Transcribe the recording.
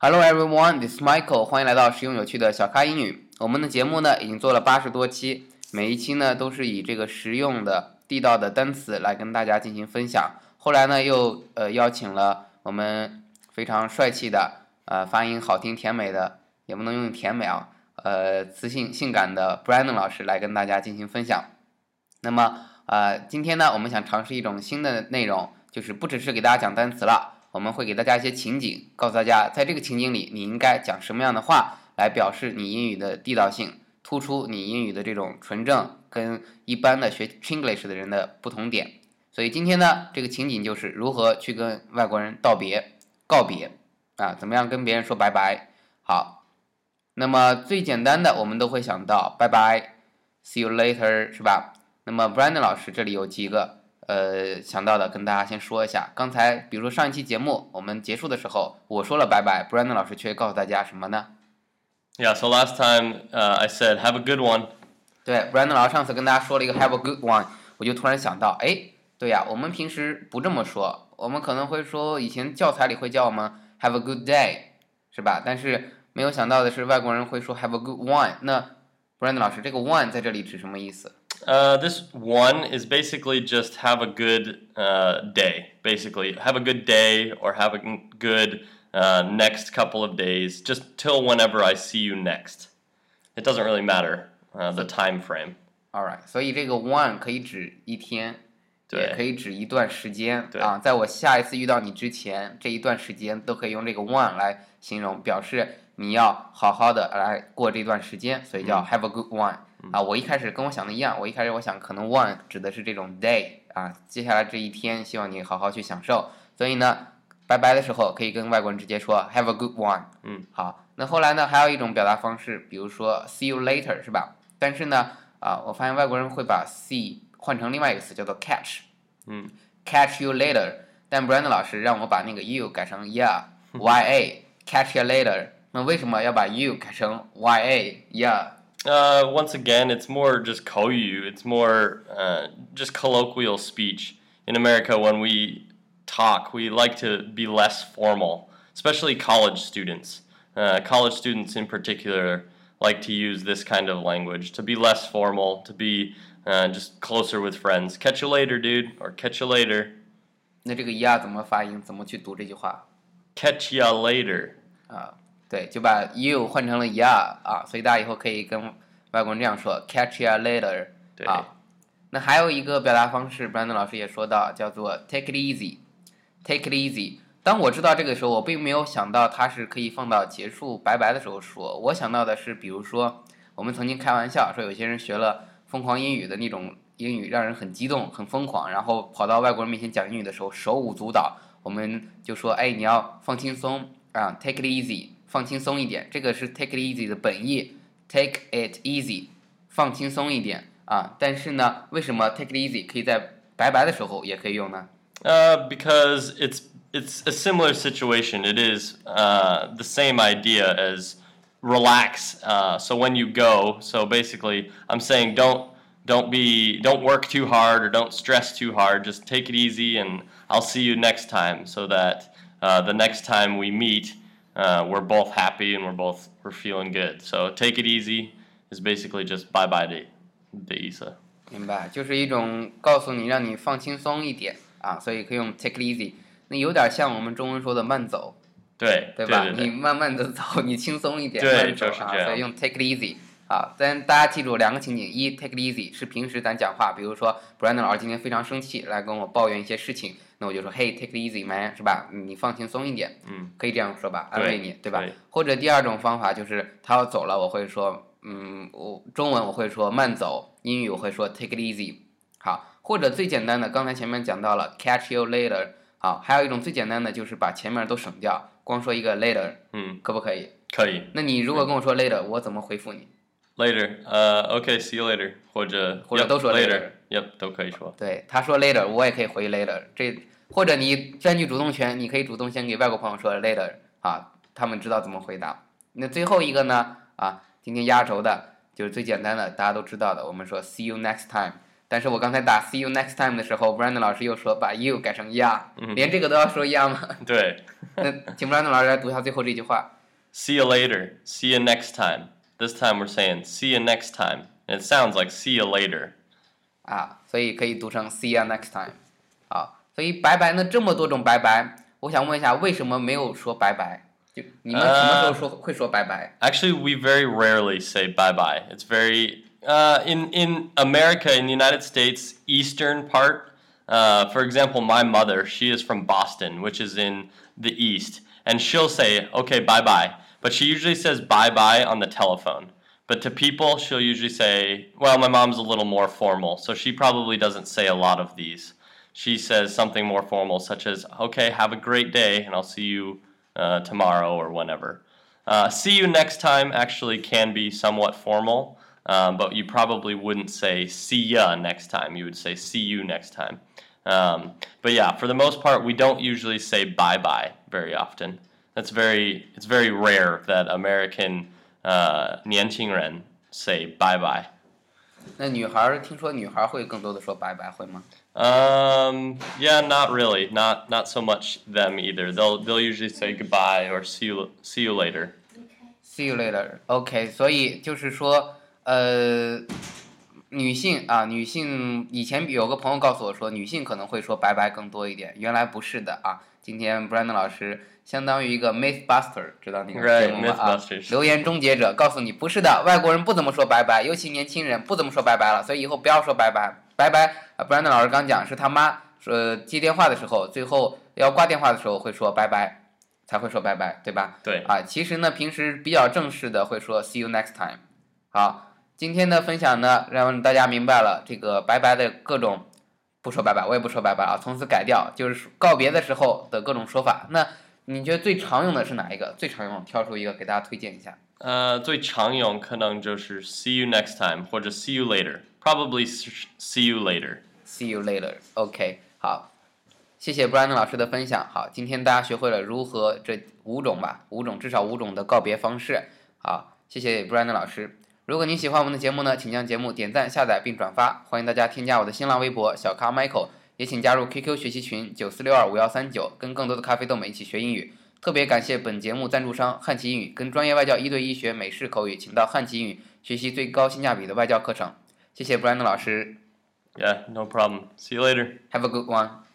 Hello everyone, this is Michael. 欢迎来到实用有趣的小咖英语。我们的节目呢已经做了八十多期，每一期呢都是以这个实用的、地道的单词来跟大家进行分享。后来呢又呃邀请了我们非常帅气的、呃发音好听甜美的，也不能用甜美啊，呃磁性性感的 Brandon 老师来跟大家进行分享。那么呃今天呢我们想尝试一种新的内容，就是不只是给大家讲单词了。我们会给大家一些情景，告诉大家在这个情景里你应该讲什么样的话来表示你英语的地道性，突出你英语的这种纯正跟一般的学 Chinglish 的人的不同点。所以今天呢，这个情景就是如何去跟外国人道别、告别啊，怎么样跟别人说拜拜。好，那么最简单的我们都会想到拜拜，see you later，是吧？那么 Brandon 老师这里有几个。呃，想到的跟大家先说一下。刚才比如说上一期节目我们结束的时候，我说了拜拜，Brandon 老师却告诉大家什么呢？Yeah, so last time, uh, I said have a good one. 对，Brandon 老师上次跟大家说了一个 have a good one，我就突然想到，哎，对呀，我们平时不这么说，我们可能会说以前教材里会教我们 have a good day，是吧？但是没有想到的是，外国人会说 have a good one。那 Brandon 老师，这个 one 在这里指什么意思 ？Uh, this one is basically just have a good uh, day. Basically, have a good day or have a good uh, next couple of days, just till whenever I see you next. It doesn't really matter uh, the time frame. All right，所以这个 one 可以指一天，也可以指一段时间啊。在我下一次遇到你之前，这一段时间都可以用这个 one 来形容，表示你要好好的来过这段时间，所以叫 have a good one。 啊，我一开始跟我想的一样，我一开始我想可能 one 指的是这种 day 啊，接下来这一天希望你好好去享受，所以呢，拜拜的时候可以跟外国人直接说 have a good one。嗯，好，那后来呢还有一种表达方式，比如说 see you later 是吧？但是呢，啊，我发现外国人会把 see 换成另外一个词叫做 catch。嗯，catch you later，但 Brandon 老师让我把那个 you 改成 yeah，y a catch you later，那为什么要把 you 改成 y a yeah？Uh, once again, it's more just koyu. It's more uh, just colloquial speech. In America, when we talk, we like to be less formal, especially college students. Uh, college students, in particular, like to use this kind of language to be less formal, to be uh, just closer with friends. Catch you later, dude, or catch you later. 那这个呀怎么发音？怎么去读这句话？Catch ya later. 啊。 对，就把 you 换成了 ya 啊，所以大家以后可以跟外国人这样说，catch you later。啊，那还有一个表达方式，Brandon 老师也说到，叫做 take it easy。take it easy。当我知道这个时候，我并没有想到它是可以放到结束拜拜的时候说。我想到的是，比如说，我们曾经开玩笑说，有些人学了疯狂英语的那种英语，让人很激动、很疯狂，然后跑到外国人面前讲英语的时候手舞足蹈。我们就说，哎，你要放轻松啊，take it easy。放轻松一点，这个是 take it easy 的本意，take it easy，放轻松一点啊。但是呢，为什么 take it easy 可以在拜拜的时候也可以用呢？Uh, because it's it's a similar situation. It is uh, the same idea as relax. Uh, so when you go, so basically, I'm saying don't don't be don't work too hard or don't stress too hard. Just take it easy, and I'll see you next time. So that uh, the next time we meet uh, we're both happy and we're both we're feeling good. So take it easy is basically just bye bye 的的意思。明白，就是一种告诉你让你放轻松一点啊，所以可以用 take it easy。那有点像我们中文说的慢走，对对吧？对对你慢慢的走，你轻松一点，对慢走啊，所以用 take it easy。 啊，但大家记住两个情景：一，take it easy 是平时咱讲话，比如说 Brandon 老师今天非常生气，来跟我抱怨一些事情，那我就说，Hey，take it easy，man，是吧？你放轻松一点，嗯，可以这样说吧，安慰你，对吧？或者第二种方法就是他要走了，我会说，嗯，我中文我会说慢走，英语我会说 take it easy。好，或者最简单的，刚才前面讲到了 catch you later。好，还有一种最简单的就是把前面都省掉，光说一个 later，嗯，可不可以？可以。那你如果跟我说 later，我怎么回复你？Later，呃，OK，see you later，或者或者都说 later，Yep，都可以说。对，他说 later，我也可以回 later。这或者你占据主动权，你可以主动先给外国朋友说 later，啊，他们知道怎么回答。那最后一个呢？啊，今天压轴的就是最简单的，大家都知道的，我们说 see you next time。但是我刚才打 see you next time 的时候，Brandon 老师又说把 you 改成 ya，、嗯连这个都要说 ya 吗？对。那请 Brandon 老师来读一下最后这句话。See you later. See you next time. This time we're saying see you next time. And it sounds like see you later. 啊，所以可以读成 see you next time。好，所以拜拜呢这么多种拜拜，我想问一下，为什么没有说拜拜？就你们什么时候说、会说拜拜？ Actually, we very rarely say bye bye. It's very uh, in in America, in the United States, eastern part. Uh, for example, my mother, she is from Boston, which is in the east, and she'll say, "Okay, bye bye," But she usually says bye bye on the telephone. But to people, she'll usually say, "Well, my mom's a little more formal, so she probably doesn't say a lot of these." She says something more formal, such as, "Okay, have a great day, and I'll see you uh, tomorrow or whenever." Uh, see you next time actually can be somewhat formal, um, but you probably wouldn't say see ya next time. You would say see you next time. Um, but yeah, for the most part, we don't usually say bye bye very often That's very it's very rare that American uh, 年轻人 say bye bye. 那女孩儿听说女孩儿会更多的说拜拜，会吗？ Um, yeah, not really. Not not so much them either. They'll they'll usually say goodbye or see you see you later. See you later. OK，所以就是说，呃，女性啊，女性以前有个朋友告诉我说，女性可能会说拜拜更多一点，原来不是的啊。今天 Brandon 老师 相当于一个 MythBuster，知道那个节目吗？啊留言终结者告诉你不是的，外国人不怎么说拜拜，尤其年轻人不怎么说拜拜了，所以以后不要说拜拜。拜拜啊，Brandon 老师刚讲是他妈说接电话的时候，最后要挂电话的时候会说拜拜，才会说拜拜，对吧？对啊，其实呢，平时比较正式的会说 see you next time。好，今天的分享呢，让大家明白了这个拜拜的各种，不说拜拜，我也不说拜拜啊，从此改掉，就是告别的时候的各种说法。那你觉得最常用的是哪一个？最常用，挑出一个给大家推荐一下。呃，最常用可能就是 see you next time 或者 see you later. Probably s- see you later. See you later. OK，好，谢谢 Brandon 老师的分享。好，今天大家学会了如何这五种吧，五种至少五种的告别方式。好，谢谢 Brandon 老师。如果您喜欢我们的节目呢，请将节目点赞、下载并转发。欢迎大家添加我的新浪微博小咖 Michael，也请加入 QQ 学习群九四六二五幺三九，跟更多的咖啡豆们一起学英语。特别感谢本节目赞助商汉奇英语，跟专业外教一对一学美式口语，请到汉奇英语学习最高性价比的外教课程。谢谢 Brandon 老师 Yeah, no problem. See you later.，Have a good one。